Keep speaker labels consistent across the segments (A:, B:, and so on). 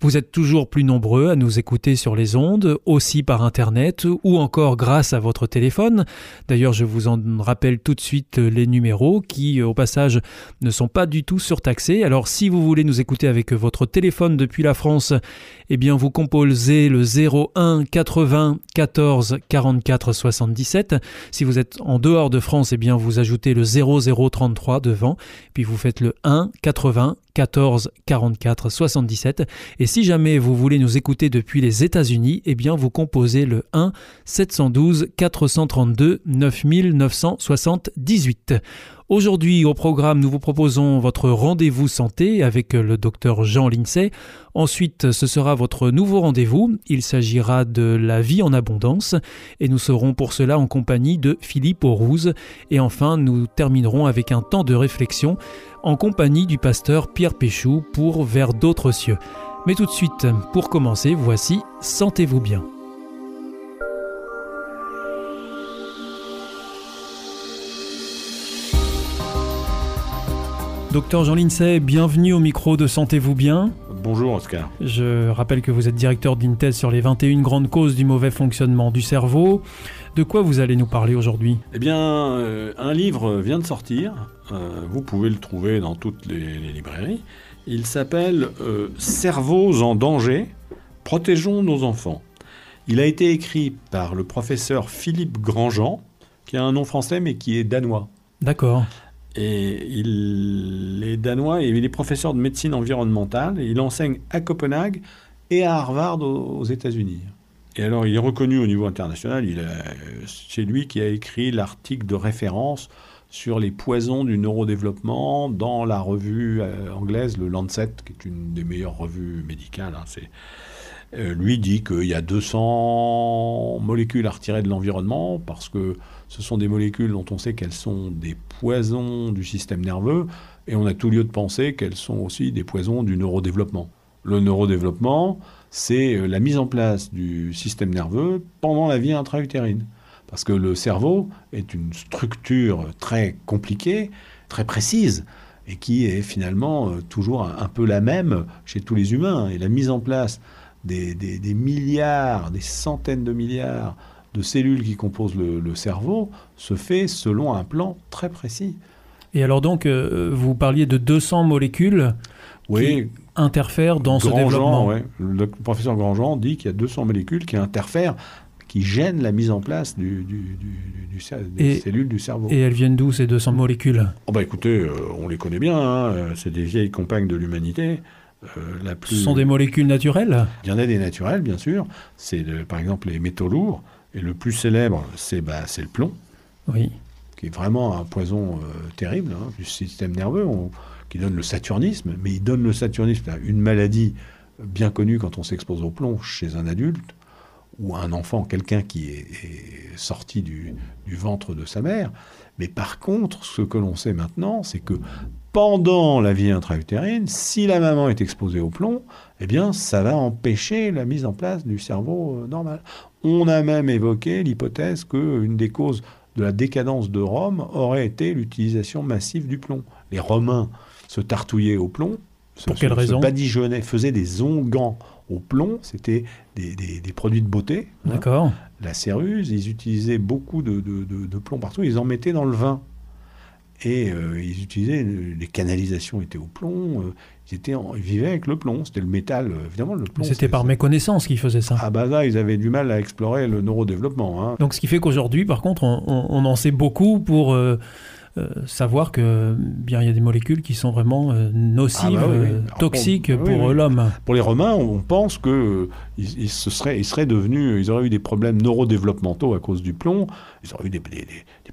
A: Vous êtes toujours plus nombreux à nous écouter sur les ondes, aussi par Internet ou encore grâce à votre téléphone. D'ailleurs, je vous en rappelle tout de suite les numéros qui, au passage, ne sont pas du tout surtaxés. Alors, si vous voulez nous écouter avec votre téléphone depuis la France, eh bien, vous composez le 01 80 14 44 77. Si vous êtes en dehors de France, eh bien, vous ajoutez le 0033 devant, puis vous faites le 1 80 14 44 77. Et si jamais vous voulez nous écouter depuis les États-Unis, eh bien vous composez le 1 712 432 9978. Aujourd'hui au programme, nous vous proposons votre rendez-vous santé avec le docteur Jean Lincey. Ensuite, ce sera votre nouveau rendez-vous. Il s'agira de la vie en abondance et nous serons pour cela en compagnie de Philippe Aurouze. Et enfin, nous terminerons avec un temps de réflexion en compagnie du pasteur Pierre Péchou pour Vers d'autres cieux. Mais tout de suite, pour commencer, voici Sentez-vous bien. Docteur Jean Lincey, bienvenue au micro de Sentez-vous bien.
B: Bonjour Oscar.
A: Je rappelle que vous êtes directeur d'une thèse sur les 21 grandes causes du mauvais fonctionnement du cerveau. De quoi vous allez nous parler aujourd'hui?
B: Eh bien, euh, un livre vient de sortir. Euh, vous pouvez le trouver dans toutes les, librairies. Il s'appelle euh, Cerveaux en danger, protégeons nos enfants. Il a été écrit par le professeur Philippe Grandjean, qui a un nom français mais qui est danois.
A: D'accord.
B: Et il est danois et il est professeur de médecine environnementale. Il enseigne à Copenhague et à Harvard aux, États-Unis. Et alors, il est reconnu au niveau international. C'est lui qui a écrit l'article de référence sur les poisons du neurodéveloppement dans la revue euh, anglaise, le Lancet, qui est une des meilleures revues médicales. Hein. Euh, lui dit qu'il y a 200 molécules à retirer de l'environnement parce que ce sont des molécules dont on sait qu'elles sont des poisons du système nerveux et on a tout lieu de penser qu'elles sont aussi des poisons du neurodéveloppement. Le neurodéveloppement, c'est euh, la mise en place du système nerveux pendant la vie intra-utérine. Parce que le cerveau est une structure très compliquée, très précise, et qui est finalement euh, toujours un peu la même chez tous les humains. Et la mise en place des, milliards, des centaines de milliards de cellules qui composent le, cerveau se fait selon un plan très précis.
A: Et alors donc, euh, vous parliez de 200 molécules qui interfèrent dans ce développement.
B: Le professeur Grandjean dit qu'il y a 200 molécules qui interfèrent qui gênent la mise en place du, des cellules du cerveau.
A: Et elles viennent d'où ces 200 molécules?
B: Oh bah Écoutez, euh, on les connaît bien, hein. c'est des vieilles compagnes de l'humanité.
A: Euh, Ce sont des molécules naturelles?
B: Il y en a des naturelles, bien sûr. C'est par exemple les métaux lourds. Et le plus célèbre, c'est bah, le plomb.
A: Oui.
B: Qui est vraiment un poison euh, terrible hein, du système nerveux, qui donne le saturnisme. Mais il donne le saturnisme, une maladie bien connue quand on s'expose au plomb chez un adulte ou un enfant, quelqu'un qui est, sorti du, du, ventre de sa mère. Mais par contre, ce que l'on sait maintenant, c'est que pendant la vie intra-utérine, si la maman est exposée au plomb, eh bien, ça va empêcher la mise en place du cerveau euh, normal. On a même évoqué l'hypothèse qu'une des causes de la décadence de Rome aurait été l'utilisation massive du plomb. Les Romains se tartouillaient au plomb.
A: Pour quelle raison?
B: badigeonnaient, faisaient des onguents au plomb. C'était des, produits de beauté.
A: Hein. D'accord.
B: La céruse, ils utilisaient beaucoup de, de plomb partout. Ils en mettaient dans le vin. Et euh, ils utilisaient, les canalisations étaient au plomb, euh, ils, étaient ils vivaient avec le plomb, c'était le métal, euh, évidemment le plomb.
A: C'était par méconnaissance qu'ils faisaient ça.
B: Ah bah là, ils avaient du mal à explorer le neurodéveloppement. Hein.
A: Donc ce qui fait qu'aujourd'hui, par contre, on, on, en sait beaucoup pour euh, savoir que bien il y a des molécules qui sont vraiment euh, nocives, ah bah euh, toxiques pour l'homme.
B: Pour les Romains, on pense que ils, se seraient, ils seraient devenus, ils auraient eu des problèmes neurodéveloppementaux à cause du plomb. Ils auraient eu des,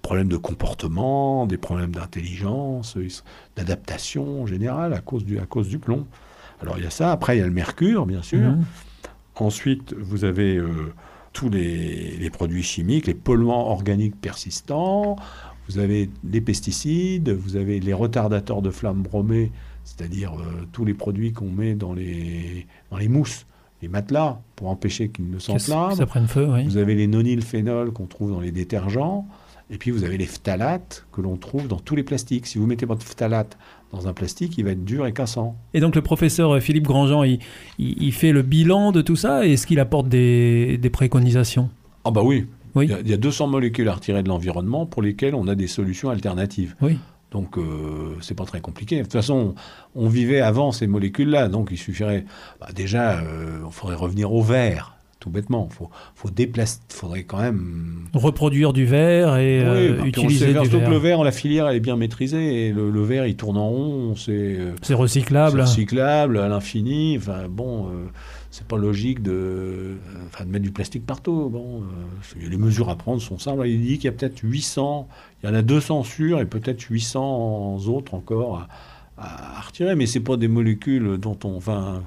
B: problèmes de comportement, des problèmes d'intelligence, d'adaptation en général à cause du, à cause du plomb. Alors il y a ça. Après il y a le mercure, bien sûr. Mhm. Ensuite, vous avez euh, tous les, les, produits chimiques, les polluants organiques persistants, vous avez les pesticides, vous avez les retardateurs de flammes bromées, c'est-à-dire euh, tous les produits qu'on met dans les, dans les mousses, les matelas, pour empêcher qu'ils ne s'enflamment.
A: Ça prenne feu, oui.
B: Vous avez les nonylphénols qu'on trouve dans les détergents. Et puis vous avez les phtalates que l'on trouve dans tous les plastiques. Si vous mettez votre phtalate dans un plastique, il va être dur et cassant.
A: Et donc le professeur Philippe Grandjean, il, il, fait le bilan de tout ça et est-ce qu'il apporte des, des préconisations?
B: Ah bah oui. Oui. Il, y a, 200 molécules à retirer de l'environnement pour lesquelles on a des solutions alternatives.
A: Oui.
B: Donc euh, c'est pas très compliqué. De toute façon, on vivait avant ces molécules-là, donc il suffirait bah, déjà, euh, il faudrait revenir au verre tout bêtement. Il faut, faut déplacer, faudrait quand même...
A: Reproduire du verre et euh, utiliser du verre.
B: le verre, la filière, elle est bien maîtrisée. Et le, verre, il tourne en rond. C'est euh,
A: recyclable.
B: recyclable à l'infini. Enfin, bon, euh, c'est pas logique de, enfin, de mettre du plastique partout. Bon, les mesures à prendre sont simples. Il dit qu'il y a peut-être 800, il y en a 200 sûrs et peut-être 800 autres encore à, retirer. Mais c'est pas des molécules dont on... Enfin,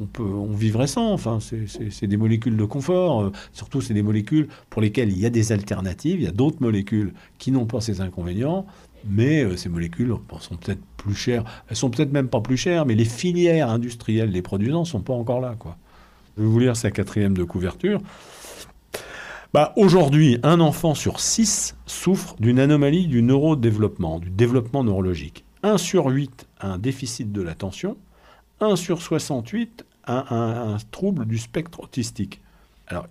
B: on, peut, on vivrait sans. Enfin, c'est des molécules de confort. Euh, surtout, c'est des molécules pour lesquelles il y a des alternatives. Il y a d'autres molécules qui n'ont pas ces inconvénients. Mais euh, ces molécules sont peut-être plus chères. Elles sont peut-être même pas plus chères, mais les filières industrielles les produisant sont pas encore là. Quoi. Je vais vous lire sa quatrième de couverture. Bah, Aujourd'hui, un enfant sur six souffre d'une anomalie du neurodéveloppement, du développement neurologique. 1 sur 8 a un déficit de l'attention, 1 sur 68 a un, trouble du spectre autistique.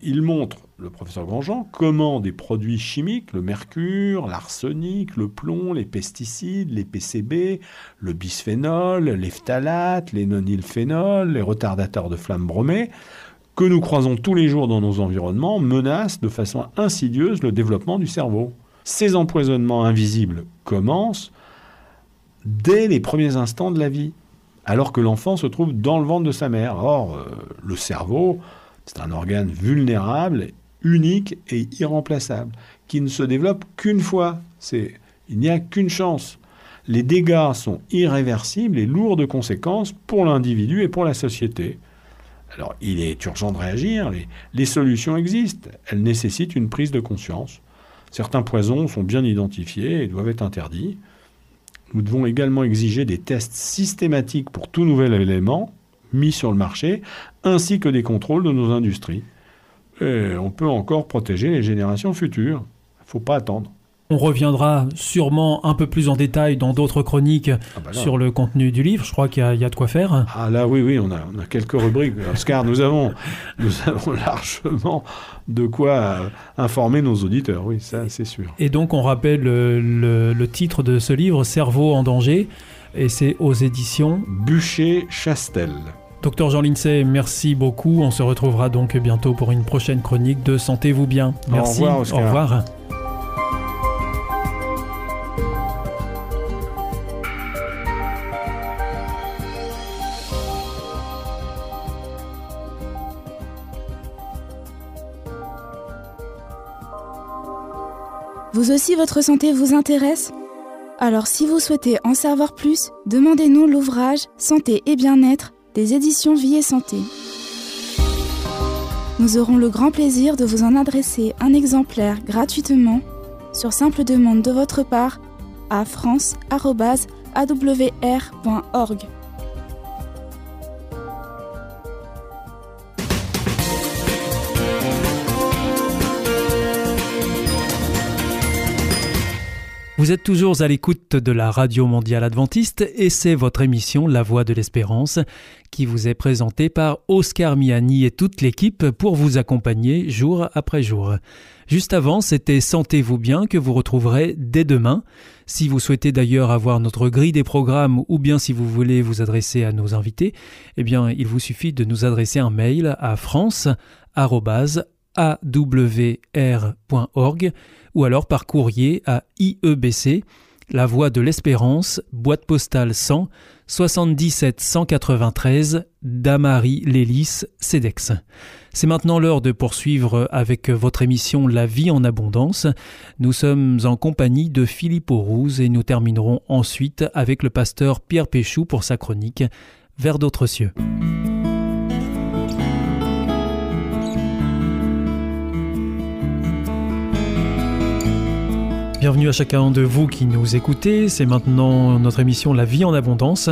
B: Il montre, le professeur Grandjean, comment des produits chimiques, le mercure, l'arsenic, le plomb, les pesticides, les PCB, le bisphénol, les phtalates, les nonylphénols, les retardateurs de flammes bromées, que nous croisons tous les jours dans nos environnements, menacent de façon insidieuse le développement du cerveau. Ces empoisonnements invisibles commencent dès les premiers instants de la vie alors que l'enfant se trouve dans le ventre de sa mère. Or, euh, le cerveau, c'est un organe vulnérable, unique et irremplaçable, qui ne se développe qu'une fois. Il n'y a qu'une chance. Les dégâts sont irréversibles et lourds de conséquences pour l'individu et pour la société. Alors, il est urgent de réagir, les solutions existent, elles nécessitent une prise de conscience. Certains poisons sont bien identifiés et doivent être interdits. Nous devons également exiger des tests systématiques pour tout nouvel élément mis sur le marché, ainsi que des contrôles de nos industries. Et on peut encore protéger les générations futures. Il ne faut pas attendre.
A: On reviendra sûrement un peu plus en détail dans d'autres chroniques ah bah sur le contenu du livre. Je crois qu'il y, a de quoi faire.
B: Ah là, oui, oui, on a, on a quelques rubriques. Oscar, nous avons, nous avons largement de quoi euh, informer nos auditeurs, oui, ça c'est sûr.
A: Et donc on rappelle le, le titre de ce livre, Cerveau en danger, et c'est aux éditions
B: Bûcher-Chastel.
A: Docteur Jean Lincey, merci beaucoup. On se retrouvera donc bientôt pour une prochaine chronique de Sentez-vous bien. Merci.
B: Au revoir. Oscar.
A: Au revoir.
C: Vous aussi, votre santé vous intéresse? Alors si vous souhaitez en savoir plus, demandez-nous l'ouvrage Santé et bien-être des éditions Vie et Santé. Nous aurons le grand plaisir de vous en adresser un exemplaire gratuitement sur simple demande de votre part à france.awr.org.
A: Vous êtes toujours à l'écoute de la Radio Mondiale Adventiste et c'est votre émission La Voix de l'Espérance qui vous est présentée par Oscar Miani et toute l'équipe pour vous accompagner jour après jour. Juste avant, c'était Sentez-vous bien que vous retrouverez dès demain. Si vous souhaitez d'ailleurs avoir notre grille des programmes ou bien si vous voulez vous adresser à nos invités, eh bien, il vous suffit de nous adresser un mail à france awr.org ou alors par courrier à IEBC, La Voie de l'Espérance, boîte postale 100 77 193 Damary Lélis, CEDEX. C'est maintenant l'heure de poursuivre avec votre émission La vie en abondance. Nous sommes en compagnie de Philippe Aurouz et nous terminerons ensuite avec le pasteur Pierre Péchou pour sa chronique Vers d'autres cieux. Bienvenue à chacun de vous qui nous écoutez. C'est maintenant notre émission La vie en abondance.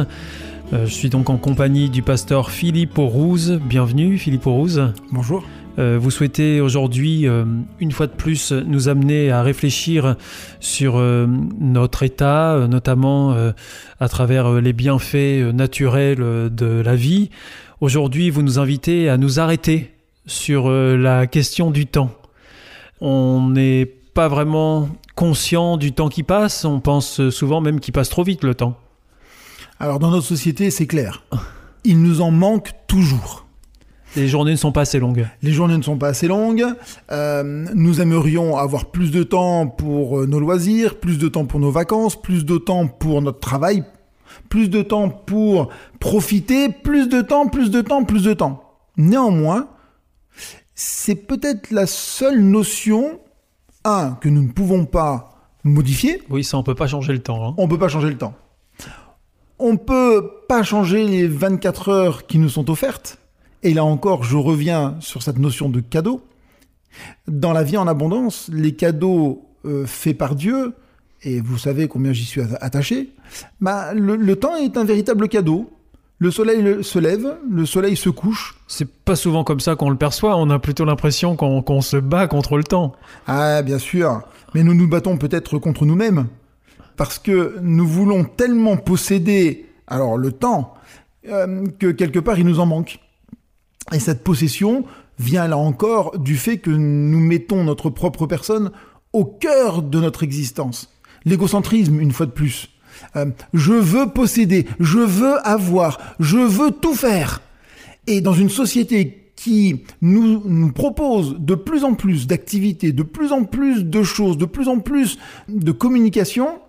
A: Euh, je suis donc en compagnie du pasteur Philippe Aurouze. Bienvenue Philippe Aurouze.
D: Bonjour.
A: Euh, vous souhaitez aujourd'hui, euh, une fois de plus, nous amener à réfléchir sur notre état, notamment à travers les bienfaits naturels de la vie. Aujourd'hui, vous nous invitez à nous arrêter sur la question du temps. On n'est pas vraiment conscient du temps qui passe, on pense souvent même qu'il passe trop vite le temps.
D: Alors dans notre société, c'est clair. Il nous en manque toujours.
A: Les journées ne sont pas assez longues.
D: Les journées ne sont pas assez longues. Euh, nous aimerions avoir plus de temps pour euh, nos loisirs, plus de temps pour nos vacances, plus de temps pour notre travail, plus de temps pour profiter, plus de temps, plus de temps, plus de temps. Néanmoins, c'est peut-être la seule notion, un, que nous ne pouvons pas modifier.
A: Oui, ça, on peut pas changer le temps. Hein.
D: On peut pas changer le temps. On peut pas changer les 24 heures qui nous sont offertes. Et là encore, je reviens sur cette notion de cadeau. Dans la vie en abondance, les cadeaux euh, faits par Dieu, et vous savez combien j'y suis attaché, bah, le, temps est un véritable cadeau. Le soleil se lève, le soleil se couche.
A: C'est pas souvent comme ça qu'on le perçoit, on a plutôt l'impression qu'on se bat contre le temps.
D: Ah, bien sûr, mais nous nous battons peut-être contre nous-mêmes, parce que nous voulons tellement posséder, alors le temps, euh, que quelque part il nous en manque. Et cette possession vient là encore du fait que nous mettons notre propre personne au cœur de notre existence. L'égocentrisme, une fois de plus. Euh, je veux posséder, je veux avoir, je veux tout faire. Et dans une société qui nous, nous propose de plus en plus d'activités, de plus en plus de choses, de plus en plus de communication,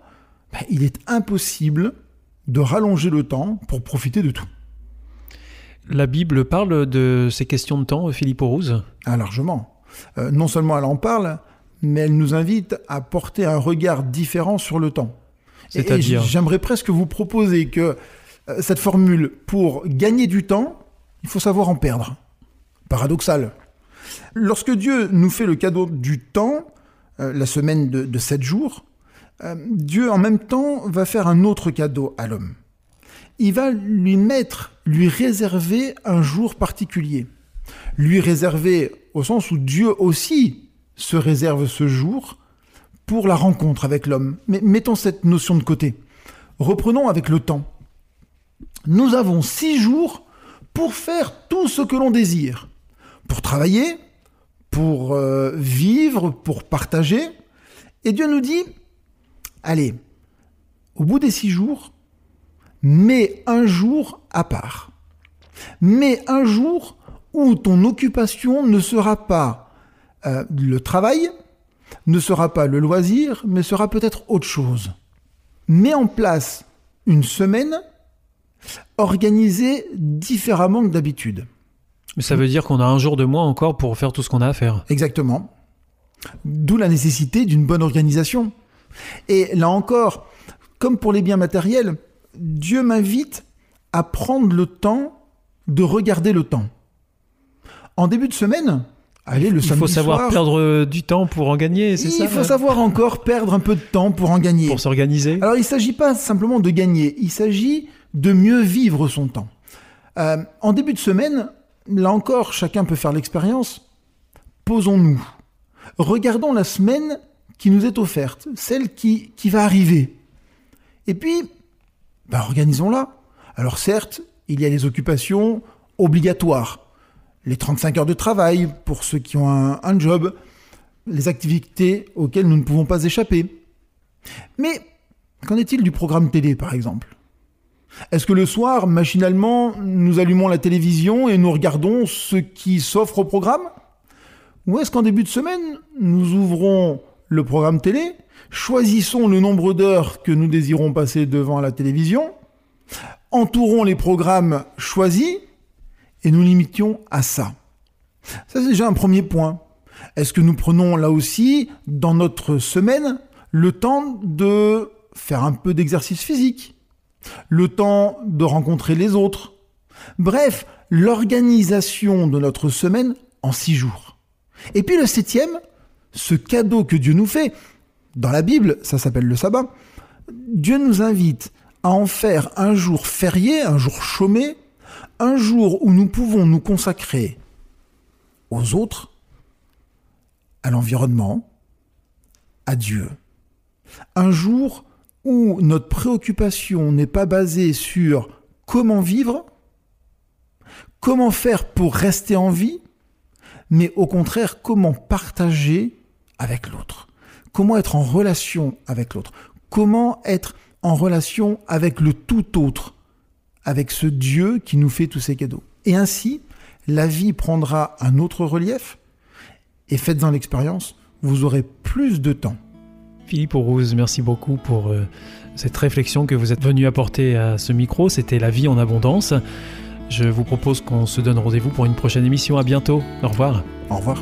D: ben, il est impossible de rallonger le temps pour profiter de tout.
A: La Bible parle de ces questions de temps, Philippe Rose
D: Ah, largement. Euh, non seulement elle en parle, mais elle nous invite à porter un regard différent sur le temps.
A: C'est-à-dire
D: J'aimerais presque vous proposer que euh, cette formule, pour gagner du temps, il faut savoir en perdre. Paradoxal. Lorsque Dieu nous fait le cadeau du temps, euh, la semaine de, de 7 jours, Dieu en même temps va faire un autre cadeau à l'homme il va lui mettre, lui réserver un jour particulier. Lui réserver au sens où Dieu aussi se réserve ce jour pour la rencontre avec l'homme. Mais mettons cette notion de côté. Reprenons avec le temps. Nous avons six jours pour faire tout ce que l'on désire. Pour travailler, pour euh, vivre, pour partager. Et Dieu nous dit, allez, au bout des six jours, mais un jour à part. Mais un jour où ton occupation ne sera pas euh, le travail, ne sera pas le loisir, mais sera peut-être autre chose. Mets en place une semaine organisée différemment que d'habitude.
A: Mais ça veut dire qu'on a un jour de moins encore pour faire tout ce qu'on a à faire.
D: Exactement. D'où la nécessité d'une bonne organisation. Et là encore, comme pour les biens matériels, Dieu m'invite à prendre le temps de regarder le temps. En début de semaine, allez, le
A: Il faut savoir perdre du temps pour en gagner, c'est ça
D: Il faut savoir encore perdre un peu de temps pour en gagner.
A: Pour s'organiser
D: Alors il ne s'agit pas simplement de gagner, il s'agit de mieux vivre son temps. Euh, en début de semaine, là encore, chacun peut faire l'expérience. Posons-nous. Regardons la semaine qui nous est offerte, celle qui, qui va arriver. Et puis, ben, organisons-la. Alors certes, il y a les occupations obligatoires, les 35 heures de travail pour ceux qui ont un, job, les activités auxquelles nous ne pouvons pas échapper. Mais qu'en est-il du programme télé, par exemple? Est-ce que le soir, machinalement, nous allumons la télévision et nous regardons ce qui s'offre au programme? Ou est-ce qu'en début de semaine, nous ouvrons le programme télé choisissons le nombre d'heures que nous désirons passer devant la télévision, entourons les programmes choisis et nous limitions à ça. Ça, c'est déjà un premier point. Est-ce que nous prenons là aussi, dans notre semaine, le temps de faire un peu d'exercice physique, le temps de rencontrer les autres? Bref, l'organisation de notre semaine en six jours. Et puis le septième, ce cadeau que Dieu nous fait, Dans la Bible, ça s'appelle le sabbat. Dieu nous invite à en faire un jour férié, un jour chômé, un jour où nous pouvons nous consacrer aux autres, à l'environnement, à Dieu. Un jour où notre préoccupation n'est pas basée sur comment vivre, comment faire pour rester en vie, mais au contraire comment partager avec l'autre, comment être en relation avec l'autre, comment être en relation avec le tout autre, avec ce Dieu qui nous fait tous ces cadeaux. Et ainsi, la vie prendra un autre relief, et faites-en l'expérience, vous aurez plus de temps.
A: Philippe Aurouz, merci beaucoup pour euh, cette réflexion que vous êtes venu apporter à ce micro. C'était La vie en abondance. Je vous propose qu'on se donne rendez-vous pour une prochaine émission. À bientôt. Au revoir.
D: Au revoir.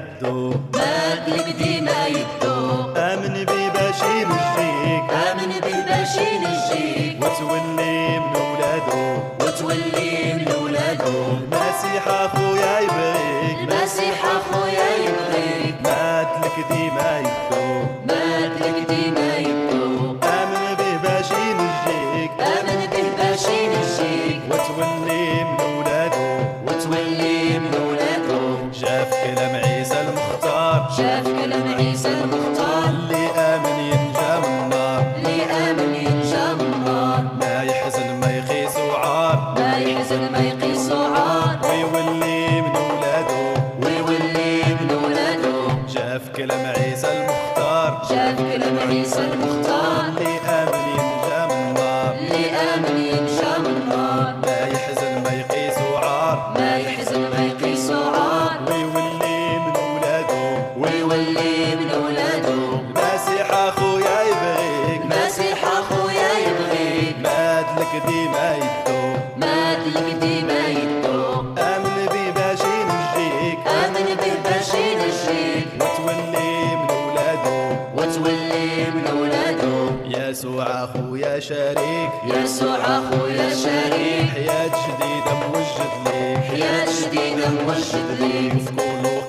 E: يدو.
F: بادلك ديما يدو.
E: آمن بي باش ينجيك
F: آمن بي باش ينجيك
E: وتولي من ولادو
F: وتولي من ولادو
E: المسيح أخويا يبغيك
F: المسيح أخويا
E: مادلك ديما يدو.
F: مادلك ديما يدو.
E: آمن بي باش ينجيك وتولي من ولادو.
F: وتولي من ولادو.
E: يسوع أخويا شريك.
F: يسوع أخويا شريك.
E: حياة جديدة موجد ليك.
F: حياة جديدة موجد ليك.
E: في كل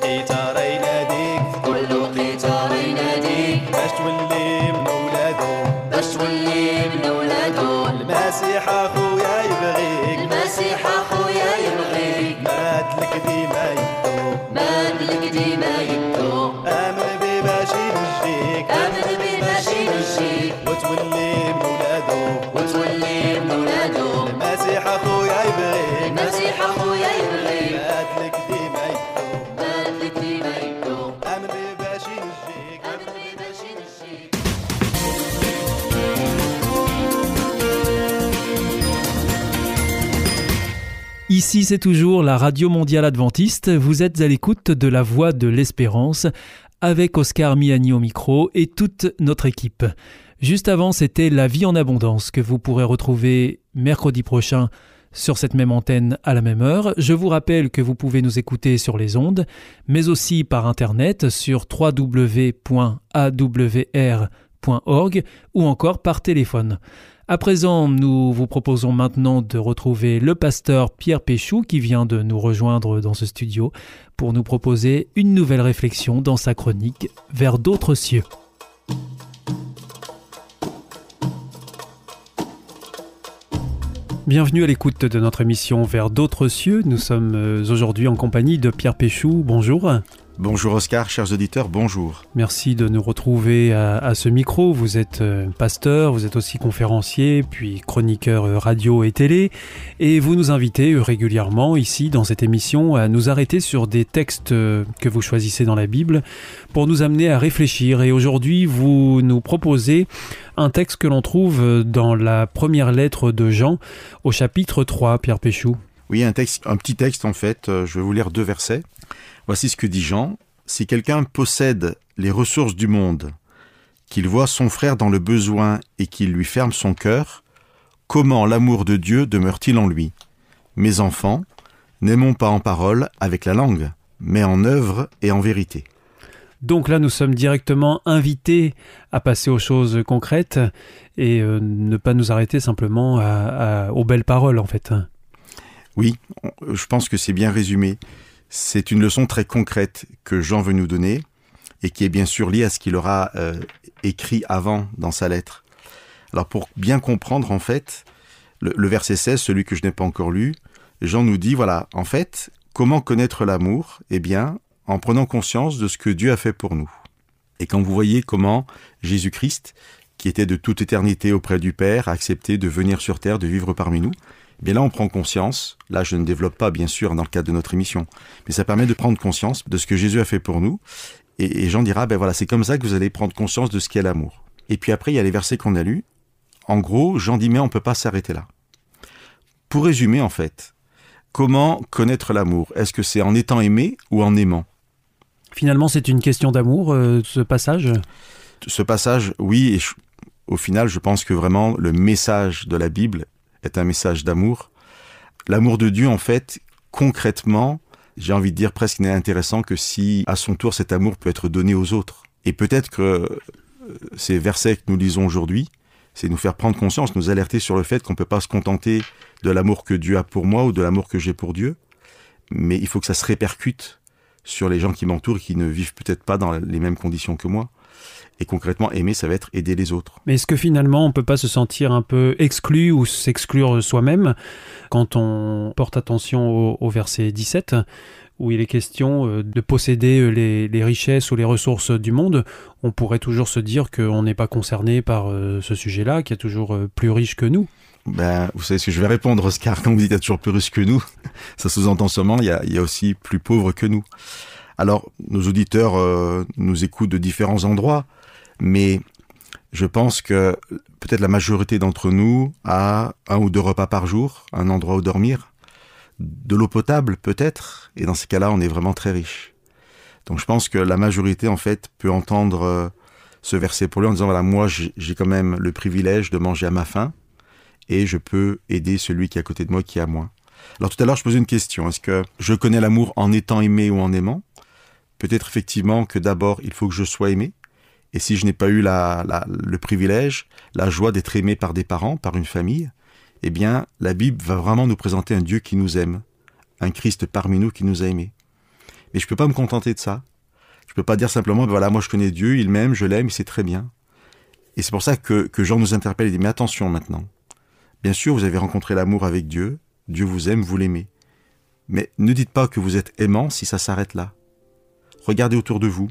A: Ici, c'est toujours la Radio Mondiale Adventiste. Vous êtes à l'écoute de la Voix de l'Espérance avec Oscar Miani au micro et toute notre équipe. Juste avant, c'était La vie en abondance que vous pourrez retrouver mercredi prochain sur cette même antenne à la même heure. Je vous rappelle que vous pouvez nous écouter sur les ondes, mais aussi par internet sur www.awr.org ou encore par téléphone. À présent, nous vous proposons maintenant de retrouver le pasteur Pierre Péchou qui vient de nous rejoindre dans ce studio pour nous proposer une nouvelle réflexion dans sa chronique Vers d'autres cieux. Bienvenue à l'écoute de notre émission Vers d'autres cieux. Nous sommes euh, aujourd'hui en compagnie de Pierre Péchou. Bonjour.
G: Bonjour Oscar, chers auditeurs, bonjour.
A: Merci de nous retrouver à, à ce micro. Vous êtes euh, pasteur, vous êtes aussi conférencier, puis chroniqueur euh, radio et télé, et vous nous invitez euh, régulièrement ici dans cette émission à nous arrêter sur des textes que vous choisissez dans la Bible pour nous amener à réfléchir. Et aujourd'hui, vous nous proposez un texte que l'on trouve dans la première lettre de Jean au chapitre 3, Pierre Péchou.
G: Oui, un texte, un petit texte en fait. Je vais vous lire deux versets. Voici ce que dit Jean. Si quelqu'un possède les ressources du monde, qu'il voit son frère dans le besoin et qu'il lui ferme son cœur, comment l'amour de Dieu demeure-t-il en lui? Mes enfants, n'aimons pas en parole avec la langue, mais en œuvre et en vérité.
A: Donc là, nous sommes directement invités à passer aux choses concrètes et euh, ne pas nous arrêter simplement à- à- aux belles paroles, en fait.
G: Oui, je pense que c'est bien résumé. C'est une leçon très concrète que Jean veut nous donner et qui est bien sûr liée à ce qu'il aura euh, écrit avant dans sa lettre. Alors pour bien comprendre en fait, le, le verset 16, celui que je n'ai pas encore lu, Jean nous dit, voilà, en fait, comment connaître l'amour? Eh bien, en prenant conscience de ce que Dieu a fait pour nous. Et quand vous voyez comment Jésus-Christ, qui était de toute éternité auprès du Père, a accepté de venir sur terre, de vivre parmi nous, bien là, on prend conscience. Là, je ne développe pas, bien sûr, dans le cadre de notre émission, mais ça permet de prendre conscience de ce que Jésus a fait pour nous. Et, et Jean dira, ben voilà, c'est comme ça que vous allez prendre conscience de ce qu'est l'amour. Et puis après, il y a les versets qu'on a lus. En gros, Jean dit, mais on peut pas s'arrêter là. Pour résumer, en fait, comment connaître l'amour? Est-ce que c'est en étant aimé ou en aimant?
A: Finalement, c'est une question d'amour, euh, ce passage?
G: ce passage, oui, et je- au final, je pense que vraiment le message de la Bible est un message d'amour. L'amour de Dieu, en fait, concrètement, j'ai envie de dire presque n'est intéressant que si, à son tour, cet amour peut être donné aux autres. Et peut-être que euh, ces versets que nous lisons aujourd'hui, c'est nous faire prendre conscience, nous alerter sur le fait qu'on ne peut pas se contenter de l'amour que Dieu a pour moi ou de l'amour que j'ai pour Dieu, mais il faut que ça se répercute sur les gens qui m'entourent et qui ne vivent peut-être pas dans les mêmes conditions que moi. Et concrètement, aimer, ça va être aider les autres.
A: Mais est-ce que finalement, on peut pas se sentir un peu exclu ou s'exclure soi-même quand on porte attention au, au verset 17 où il est question euh, de posséder euh, les, les richesses ou les ressources du monde, on pourrait toujours se dire qu'on n'est pas concerné par euh, ce sujet-là, qu'il y a toujours plus riche que nous.
G: Ben, vous savez ce que je vais répondre, Oscar, quand vous dites qu'il y a toujours plus riche que nous, ça sous-entend seulement il y, a, il y a aussi plus pauvre que nous. Alors, nos auditeurs euh, nous écoutent de différents endroits, mais je pense que peut-être la majorité d'entre nous a un ou deux repas par jour, un endroit où dormir, de l'eau potable peut-être, et dans ces cas-là, on est vraiment très riche. Donc je pense que la majorité, en fait, peut entendre euh, ce verset pour lui en disant, voilà, moi, j'ai j'ai quand même le privilège de manger à ma faim, et je peux aider celui qui est à côté de moi qui a moins. Alors tout à l'heure, je posais une question. Est-ce que je connais l'amour en étant aimé ou en aimant? Peut-être effectivement que d'abord, il faut que je sois aimé. Et si je n'ai pas eu la, la- le privilège, la joie d'être aimé par des parents, par une famille, eh bien, la Bible va vraiment nous présenter un Dieu qui nous aime, un Christ parmi nous qui nous a aimés. Mais je peux pas me contenter de ça. Je peux pas dire simplement, ben voilà, moi je connais Dieu, il m'aime, je l'aime, c'est très bien. Et c'est pour ça que, que Jean nous interpelle et dit, mais attention maintenant. Bien sûr, vous avez rencontré l'amour avec Dieu, Dieu vous aime, vous l'aimez. Mais ne dites pas que vous êtes aimant si ça s'arrête là. Regardez autour de vous.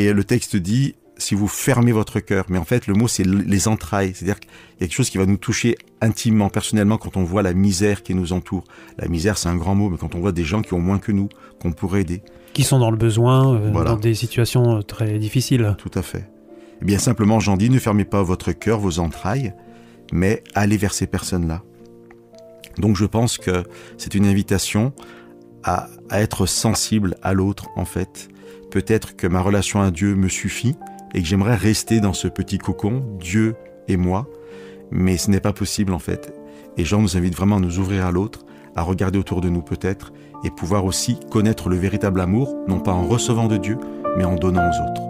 G: Et le texte dit, si vous fermez votre cœur, mais en fait le mot c'est les entrailles, c'est-à-dire qu'il y a quelque chose qui va nous toucher intimement, personnellement, quand on voit la misère qui nous entoure. La misère c'est un grand mot, mais quand on voit des gens qui ont moins que nous, qu'on pourrait aider.
A: Qui sont dans le besoin, euh,
G: Voilà.
A: dans des situations euh, très difficiles.
G: Tout à fait. Eh bien simplement, Jean dit, ne fermez pas votre cœur, vos entrailles, mais allez vers ces personnes-là. Donc je pense que c'est une invitation à, à être sensible à l'autre, en fait. Peut-être que ma relation à Dieu me suffit et que j'aimerais rester dans ce petit cocon, Dieu et moi, mais ce n'est pas possible en fait. Et Jean nous invite vraiment à nous ouvrir à l'autre, à regarder autour de nous peut-être, et pouvoir aussi connaître le véritable amour, non pas en recevant de Dieu, mais en donnant aux autres.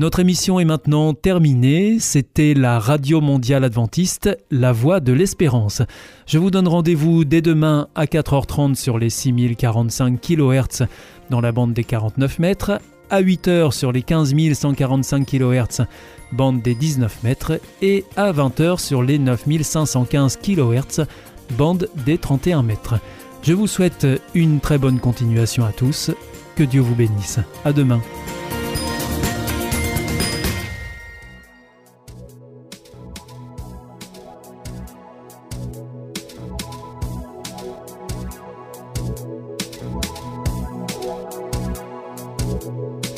A: Notre émission est maintenant terminée. C'était la Radio Mondiale Adventiste, la voix de l'espérance. Je vous donne rendez-vous dès demain à 4h30 sur les 6045 kHz dans la bande des 49 mètres, à 8h sur les 15145 kHz bande des 19 mètres et à 20h sur les 9515 kHz bande des 31 mètres. Je vous souhaite une très bonne continuation à tous. Que Dieu vous bénisse. À demain. you